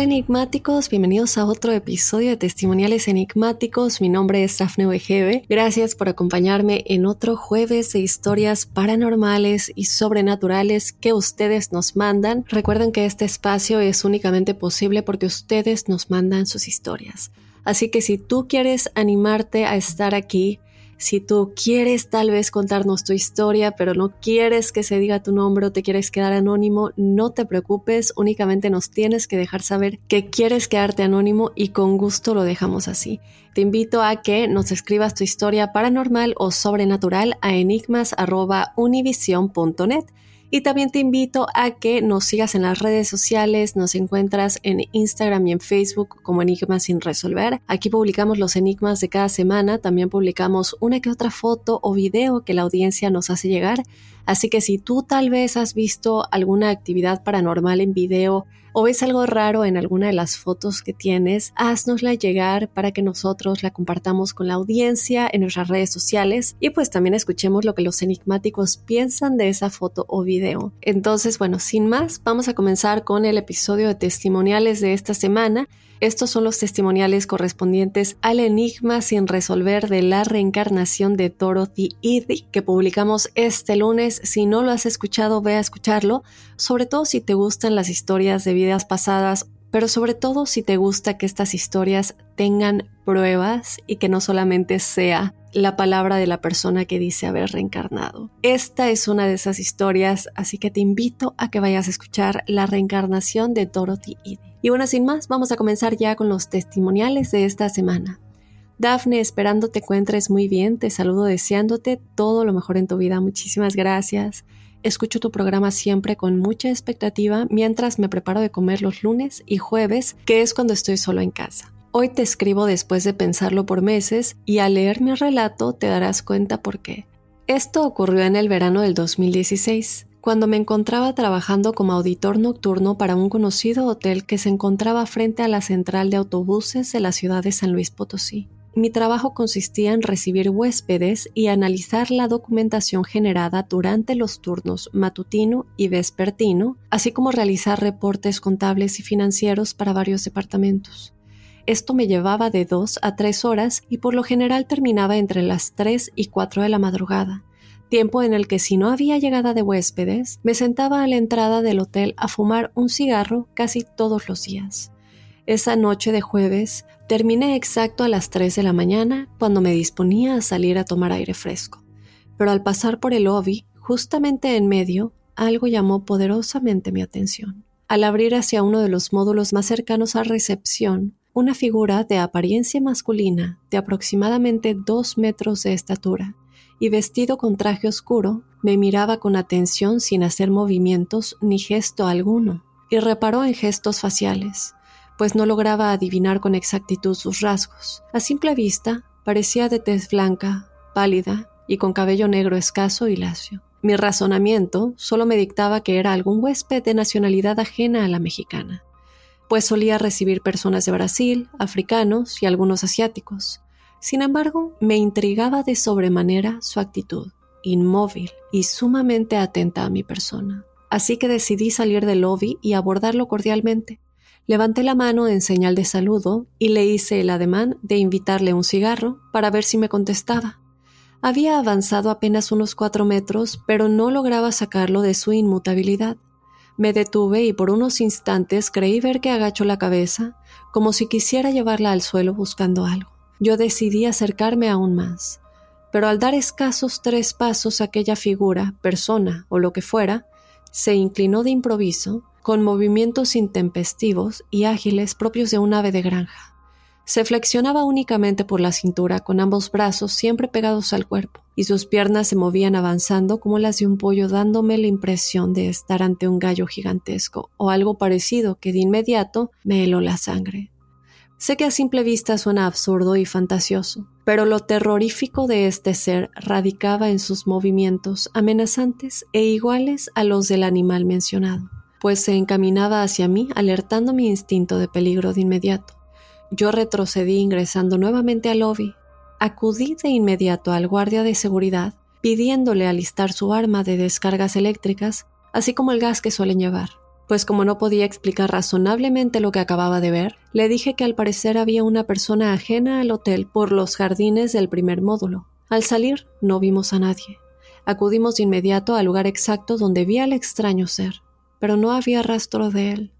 Hola enigmáticos, bienvenidos a otro episodio de Testimoniales Enigmáticos. Mi nombre es Dafne Wegebe. Gracias por acompañarme en otro jueves de historias paranormales y sobrenaturales que ustedes nos mandan. Recuerden que este espacio es únicamente posible porque ustedes nos mandan sus historias. Así que si tú quieres animarte a estar aquí, si tú quieres tal vez contarnos tu historia, pero no quieres que se diga tu nombre o te quieres quedar anónimo, no te preocupes, únicamente nos tienes que dejar saber que quieres quedarte anónimo y con gusto lo dejamos así. Te invito a que nos escribas tu historia paranormal o sobrenatural a enigmas.univision.net. Y también te invito a que nos sigas en las redes sociales, nos encuentras en Instagram y en Facebook como Enigmas sin resolver. Aquí publicamos los enigmas de cada semana, también publicamos una que otra foto o video que la audiencia nos hace llegar. Así que si tú tal vez has visto alguna actividad paranormal en video, o ves algo raro en alguna de las fotos que tienes, haznosla llegar para que nosotros la compartamos con la audiencia en nuestras redes sociales y pues también escuchemos lo que los enigmáticos piensan de esa foto o video. Entonces, bueno, sin más, vamos a comenzar con el episodio de testimoniales de esta semana estos son los testimoniales correspondientes al enigma sin resolver de la reencarnación de Dorothy Eddy que publicamos este lunes. Si no lo has escuchado, ve a escucharlo, sobre todo si te gustan las historias de vidas pasadas pero sobre todo si te gusta que estas historias tengan pruebas y que no solamente sea la palabra de la persona que dice haber reencarnado. Esta es una de esas historias, así que te invito a que vayas a escuchar la reencarnación de Dorothy. Y bueno, sin más, vamos a comenzar ya con los testimoniales de esta semana. Dafne, esperando te encuentres muy bien, te saludo deseándote todo lo mejor en tu vida. Muchísimas gracias. Escucho tu programa siempre con mucha expectativa mientras me preparo de comer los lunes y jueves, que es cuando estoy solo en casa. Hoy te escribo después de pensarlo por meses y al leer mi relato te darás cuenta por qué. Esto ocurrió en el verano del 2016 cuando me encontraba trabajando como auditor nocturno para un conocido hotel que se encontraba frente a la central de autobuses de la ciudad de San Luis Potosí. Mi trabajo consistía en recibir huéspedes y analizar la documentación generada durante los turnos matutino y vespertino, así como realizar reportes contables y financieros para varios departamentos. Esto me llevaba de dos a tres horas y por lo general terminaba entre las tres y cuatro de la madrugada tiempo en el que si no había llegada de huéspedes, me sentaba a la entrada del hotel a fumar un cigarro casi todos los días. Esa noche de jueves terminé exacto a las 3 de la mañana cuando me disponía a salir a tomar aire fresco. Pero al pasar por el lobby, justamente en medio, algo llamó poderosamente mi atención. Al abrir hacia uno de los módulos más cercanos a recepción, una figura de apariencia masculina de aproximadamente dos metros de estatura y vestido con traje oscuro, me miraba con atención sin hacer movimientos ni gesto alguno, y reparó en gestos faciales, pues no lograba adivinar con exactitud sus rasgos. A simple vista, parecía de tez blanca, pálida y con cabello negro escaso y lacio. Mi razonamiento solo me dictaba que era algún huésped de nacionalidad ajena a la mexicana, pues solía recibir personas de Brasil, africanos y algunos asiáticos, sin embargo, me intrigaba de sobremanera su actitud, inmóvil y sumamente atenta a mi persona. Así que decidí salir del lobby y abordarlo cordialmente. Levanté la mano en señal de saludo y le hice el ademán de invitarle un cigarro para ver si me contestaba. Había avanzado apenas unos cuatro metros, pero no lograba sacarlo de su inmutabilidad. Me detuve y por unos instantes creí ver que agachó la cabeza, como si quisiera llevarla al suelo buscando algo. Yo decidí acercarme aún más, pero al dar escasos tres pasos aquella figura, persona o lo que fuera, se inclinó de improviso, con movimientos intempestivos y ágiles propios de un ave de granja. Se flexionaba únicamente por la cintura con ambos brazos siempre pegados al cuerpo, y sus piernas se movían avanzando como las de un pollo dándome la impresión de estar ante un gallo gigantesco o algo parecido que de inmediato me heló la sangre. Sé que a simple vista suena absurdo y fantasioso, pero lo terrorífico de este ser radicaba en sus movimientos amenazantes e iguales a los del animal mencionado, pues se encaminaba hacia mí alertando mi instinto de peligro de inmediato. Yo retrocedí ingresando nuevamente al lobby. Acudí de inmediato al guardia de seguridad, pidiéndole alistar su arma de descargas eléctricas, así como el gas que suelen llevar. Pues como no podía explicar razonablemente lo que acababa de ver, le dije que al parecer había una persona ajena al hotel por los jardines del primer módulo. Al salir, no vimos a nadie. Acudimos de inmediato al lugar exacto donde vi al extraño ser, pero no había rastro de él.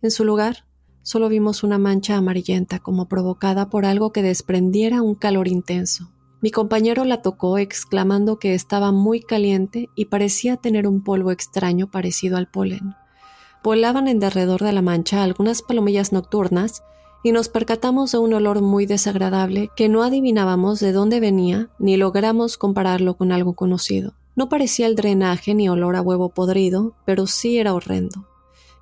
En su lugar, solo vimos una mancha amarillenta como provocada por algo que desprendiera un calor intenso. Mi compañero la tocó exclamando que estaba muy caliente y parecía tener un polvo extraño parecido al polen. Volaban en derredor de la mancha algunas palomillas nocturnas y nos percatamos de un olor muy desagradable que no adivinábamos de dónde venía ni logramos compararlo con algo conocido. No parecía el drenaje ni olor a huevo podrido, pero sí era horrendo.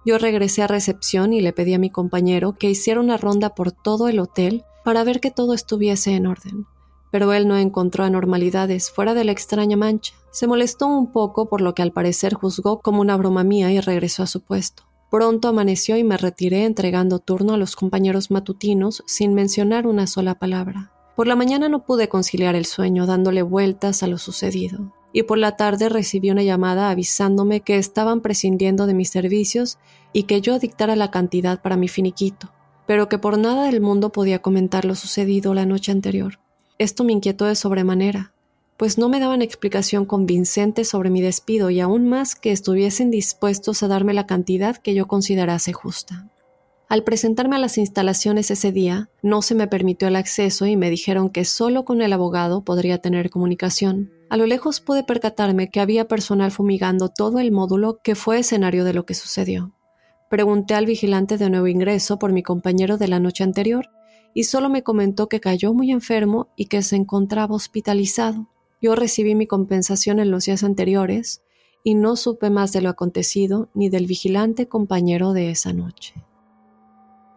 Yo regresé a recepción y le pedí a mi compañero que hiciera una ronda por todo el hotel para ver que todo estuviese en orden. Pero él no encontró anormalidades fuera de la extraña mancha. Se molestó un poco por lo que al parecer juzgó como una broma mía y regresó a su puesto. Pronto amaneció y me retiré entregando turno a los compañeros matutinos sin mencionar una sola palabra. Por la mañana no pude conciliar el sueño dándole vueltas a lo sucedido y por la tarde recibí una llamada avisándome que estaban prescindiendo de mis servicios y que yo dictara la cantidad para mi finiquito, pero que por nada del mundo podía comentar lo sucedido la noche anterior. Esto me inquietó de sobremanera, pues no me daban explicación convincente sobre mi despido y aún más que estuviesen dispuestos a darme la cantidad que yo considerase justa. Al presentarme a las instalaciones ese día, no se me permitió el acceso y me dijeron que solo con el abogado podría tener comunicación. A lo lejos pude percatarme que había personal fumigando todo el módulo que fue escenario de lo que sucedió. Pregunté al vigilante de nuevo ingreso por mi compañero de la noche anterior y solo me comentó que cayó muy enfermo y que se encontraba hospitalizado. Yo recibí mi compensación en los días anteriores y no supe más de lo acontecido ni del vigilante compañero de esa noche.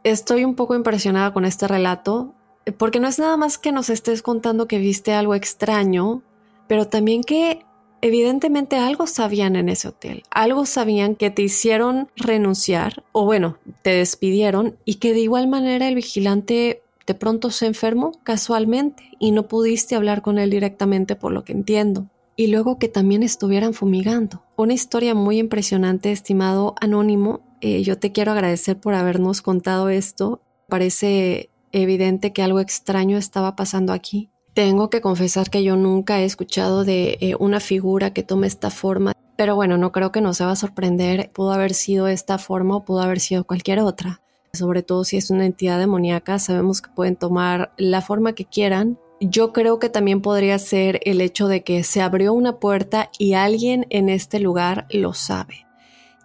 Estoy un poco impresionada con este relato porque no es nada más que nos estés contando que viste algo extraño pero también que evidentemente algo sabían en ese hotel, algo sabían que te hicieron renunciar o bueno, te despidieron y que de igual manera el vigilante de pronto se enfermó casualmente y no pudiste hablar con él directamente por lo que entiendo. Y luego que también estuvieran fumigando. Una historia muy impresionante, estimado Anónimo. Eh, yo te quiero agradecer por habernos contado esto. Parece evidente que algo extraño estaba pasando aquí. Tengo que confesar que yo nunca he escuchado de eh, una figura que tome esta forma, pero bueno, no creo que nos va a sorprender. Pudo haber sido esta forma o pudo haber sido cualquier otra. Sobre todo si es una entidad demoníaca, sabemos que pueden tomar la forma que quieran. Yo creo que también podría ser el hecho de que se abrió una puerta y alguien en este lugar lo sabe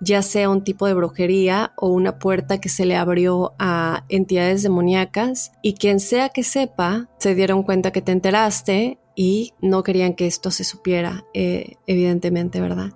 ya sea un tipo de brujería o una puerta que se le abrió a entidades demoníacas y quien sea que sepa se dieron cuenta que te enteraste y no querían que esto se supiera, eh, evidentemente, ¿verdad?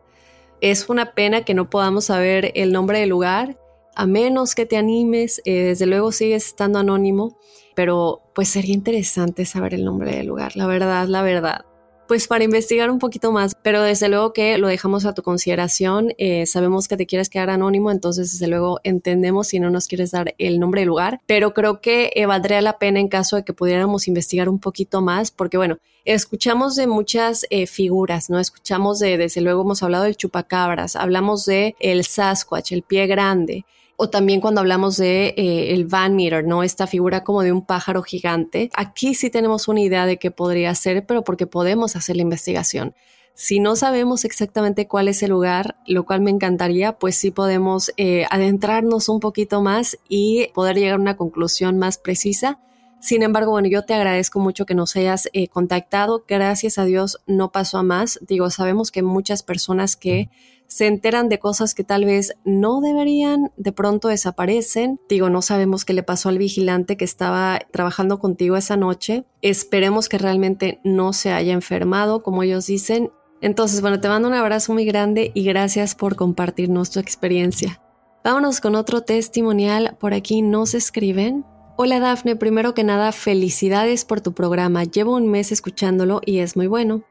Es una pena que no podamos saber el nombre del lugar, a menos que te animes, eh, desde luego sigues estando anónimo, pero pues sería interesante saber el nombre del lugar, la verdad, la verdad pues para investigar un poquito más, pero desde luego que lo dejamos a tu consideración. Eh, sabemos que te quieres quedar anónimo, entonces desde luego entendemos si no nos quieres dar el nombre del lugar, pero creo que eh, valdría la pena en caso de que pudiéramos investigar un poquito más, porque bueno, escuchamos de muchas eh, figuras, ¿no? Escuchamos de, desde luego hemos hablado del chupacabras, hablamos de el Sasquatch, el pie grande, O también cuando hablamos de eh, el Van Meter, ¿no? Esta figura como de un pájaro gigante. Aquí sí tenemos una idea de qué podría ser, pero porque podemos hacer la investigación. Si no sabemos exactamente cuál es el lugar, lo cual me encantaría, pues sí podemos eh, adentrarnos un poquito más y poder llegar a una conclusión más precisa. Sin embargo, bueno, yo te agradezco mucho que nos hayas eh, contactado. Gracias a Dios no pasó a más. Digo, sabemos que muchas personas que se enteran de cosas que tal vez no deberían, de pronto desaparecen. Digo, no sabemos qué le pasó al vigilante que estaba trabajando contigo esa noche. Esperemos que realmente no se haya enfermado, como ellos dicen. Entonces, bueno, te mando un abrazo muy grande y gracias por compartirnos tu experiencia. Vámonos con otro testimonial. Por aquí nos escriben. Hola Dafne, primero que nada, felicidades por tu programa. Llevo un mes escuchándolo y es muy bueno.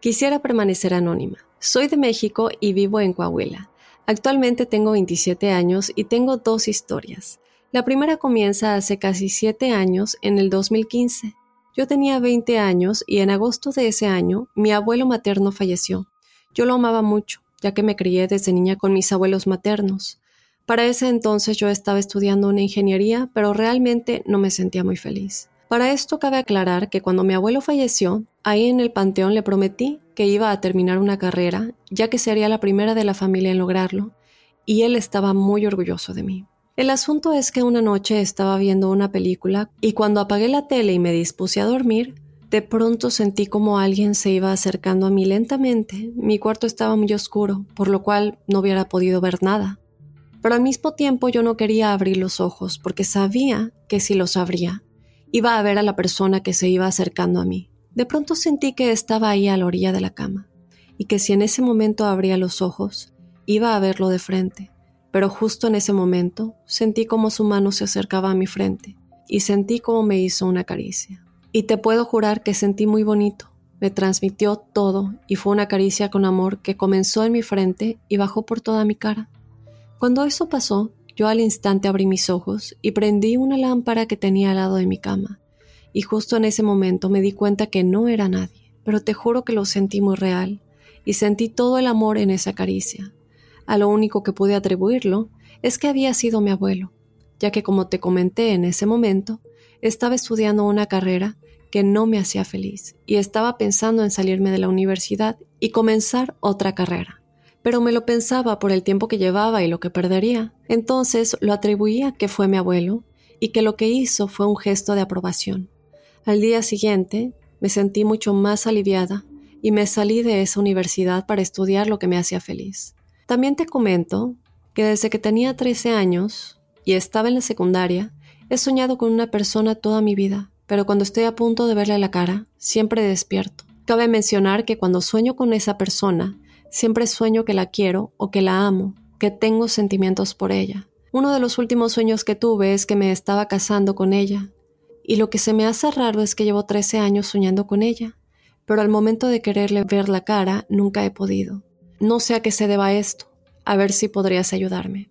Quisiera permanecer anónima. Soy de México y vivo en Coahuila. Actualmente tengo 27 años y tengo dos historias. La primera comienza hace casi 7 años, en el 2015. Yo tenía 20 años y en agosto de ese año mi abuelo materno falleció. Yo lo amaba mucho, ya que me crié desde niña con mis abuelos maternos. Para ese entonces yo estaba estudiando una ingeniería, pero realmente no me sentía muy feliz. Para esto cabe aclarar que cuando mi abuelo falleció, ahí en el panteón le prometí que iba a terminar una carrera, ya que sería la primera de la familia en lograrlo, y él estaba muy orgulloso de mí. El asunto es que una noche estaba viendo una película y cuando apagué la tele y me dispuse a dormir, de pronto sentí como alguien se iba acercando a mí lentamente. Mi cuarto estaba muy oscuro, por lo cual no hubiera podido ver nada. Pero al mismo tiempo yo no quería abrir los ojos porque sabía que si los abría, Iba a ver a la persona que se iba acercando a mí. De pronto sentí que estaba ahí a la orilla de la cama, y que si en ese momento abría los ojos, iba a verlo de frente. Pero justo en ese momento sentí como su mano se acercaba a mi frente, y sentí como me hizo una caricia. Y te puedo jurar que sentí muy bonito. Me transmitió todo y fue una caricia con amor que comenzó en mi frente y bajó por toda mi cara. Cuando eso pasó, yo al instante abrí mis ojos y prendí una lámpara que tenía al lado de mi cama, y justo en ese momento me di cuenta que no era nadie, pero te juro que lo sentí muy real, y sentí todo el amor en esa caricia. A lo único que pude atribuirlo es que había sido mi abuelo, ya que como te comenté en ese momento, estaba estudiando una carrera que no me hacía feliz y estaba pensando en salirme de la universidad y comenzar otra carrera pero me lo pensaba por el tiempo que llevaba y lo que perdería. Entonces lo atribuía que fue mi abuelo y que lo que hizo fue un gesto de aprobación. Al día siguiente me sentí mucho más aliviada y me salí de esa universidad para estudiar lo que me hacía feliz. También te comento que desde que tenía 13 años y estaba en la secundaria, he soñado con una persona toda mi vida, pero cuando estoy a punto de verle la cara, siempre despierto. Cabe mencionar que cuando sueño con esa persona, Siempre sueño que la quiero o que la amo, que tengo sentimientos por ella. Uno de los últimos sueños que tuve es que me estaba casando con ella, y lo que se me hace raro es que llevo 13 años soñando con ella, pero al momento de quererle ver la cara nunca he podido. No sé a qué se deba esto, a ver si podrías ayudarme.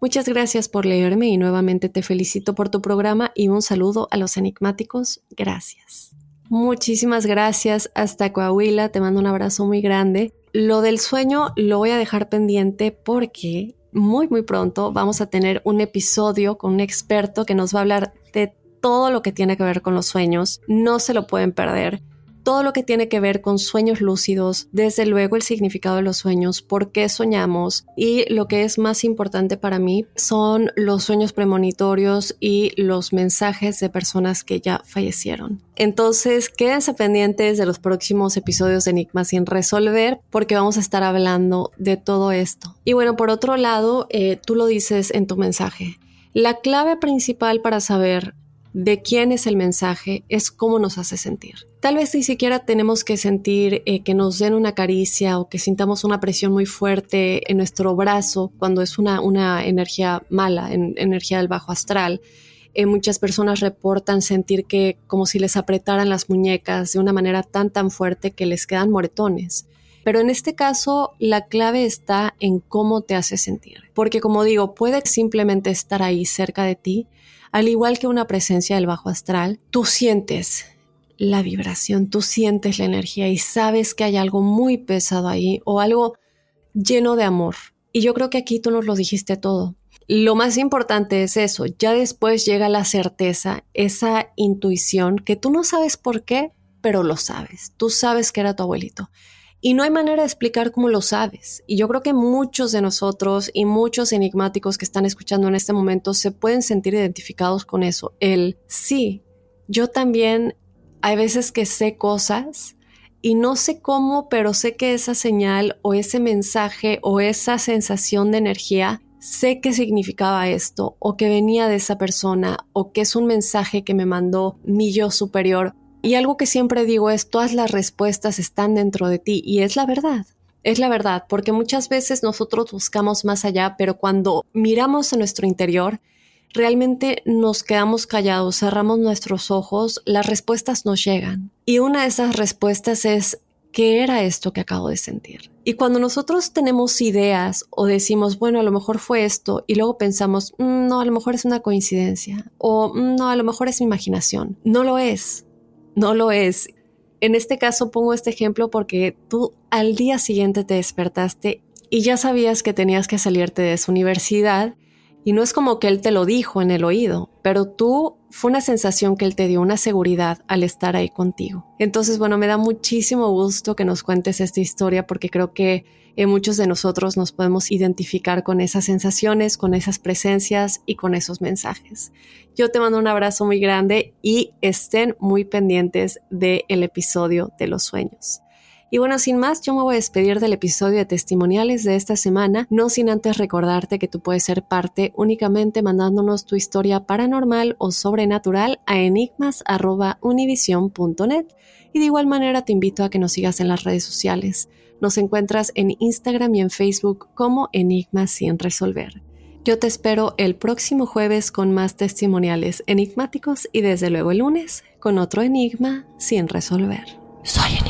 Muchas gracias por leerme y nuevamente te felicito por tu programa y un saludo a los enigmáticos. Gracias. Muchísimas gracias hasta Coahuila, te mando un abrazo muy grande lo del sueño lo voy a dejar pendiente porque muy muy pronto vamos a tener un episodio con un experto que nos va a hablar de todo lo que tiene que ver con los sueños. No se lo pueden perder todo lo que tiene que ver con sueños lúcidos, desde luego el significado de los sueños, por qué soñamos y lo que es más importante para mí son los sueños premonitorios y los mensajes de personas que ya fallecieron. Entonces, quédense pendientes de los próximos episodios de Enigma sin resolver porque vamos a estar hablando de todo esto. Y bueno, por otro lado, eh, tú lo dices en tu mensaje. La clave principal para saber de quién es el mensaje es cómo nos hace sentir. Tal vez ni siquiera tenemos que sentir eh, que nos den una caricia o que sintamos una presión muy fuerte en nuestro brazo cuando es una, una energía mala, en, energía del bajo astral. Eh, muchas personas reportan sentir que como si les apretaran las muñecas de una manera tan tan fuerte que les quedan moretones. Pero en este caso la clave está en cómo te hace sentir. Porque como digo, puede simplemente estar ahí cerca de ti, al igual que una presencia del bajo astral, tú sientes la vibración, tú sientes la energía y sabes que hay algo muy pesado ahí o algo lleno de amor. Y yo creo que aquí tú nos lo dijiste todo. lo más importante es eso, ya después llega la certeza, esa intuición que tú no sabes por qué, pero lo sabes, tú sabes que era tu abuelito. Y no hay manera de explicar cómo lo sabes. Y yo creo que muchos de nosotros y muchos enigmáticos que están escuchando en este momento se pueden sentir identificados con eso. El sí, yo también hay veces que sé cosas y no sé cómo, pero sé que esa señal o ese mensaje o esa sensación de energía, sé que significaba esto o que venía de esa persona o que es un mensaje que me mandó mi yo superior. Y algo que siempre digo es, todas las respuestas están dentro de ti y es la verdad. Es la verdad, porque muchas veces nosotros buscamos más allá, pero cuando miramos a nuestro interior, realmente nos quedamos callados, cerramos nuestros ojos, las respuestas nos llegan. Y una de esas respuestas es, ¿qué era esto que acabo de sentir? Y cuando nosotros tenemos ideas o decimos, bueno, a lo mejor fue esto, y luego pensamos, mm, no, a lo mejor es una coincidencia, o mm, no, a lo mejor es mi imaginación. No lo es, no lo es. En este caso pongo este ejemplo porque tú al día siguiente te despertaste y ya sabías que tenías que salirte de esa universidad y no es como que él te lo dijo en el oído, pero tú fue una sensación que él te dio, una seguridad al estar ahí contigo. Entonces, bueno, me da muchísimo gusto que nos cuentes esta historia porque creo que eh, muchos de nosotros nos podemos identificar con esas sensaciones, con esas presencias y con esos mensajes. Yo te mando un abrazo muy grande y estén muy pendientes del episodio de los sueños. Y bueno, sin más, yo me voy a despedir del episodio de testimoniales de esta semana, no sin antes recordarte que tú puedes ser parte únicamente mandándonos tu historia paranormal o sobrenatural a enigmas.univision.net. Y de igual manera te invito a que nos sigas en las redes sociales. Nos encuentras en Instagram y en Facebook como Enigmas sin resolver. Yo te espero el próximo jueves con más testimoniales enigmáticos y desde luego el lunes con otro enigma sin resolver. Soy enigmático.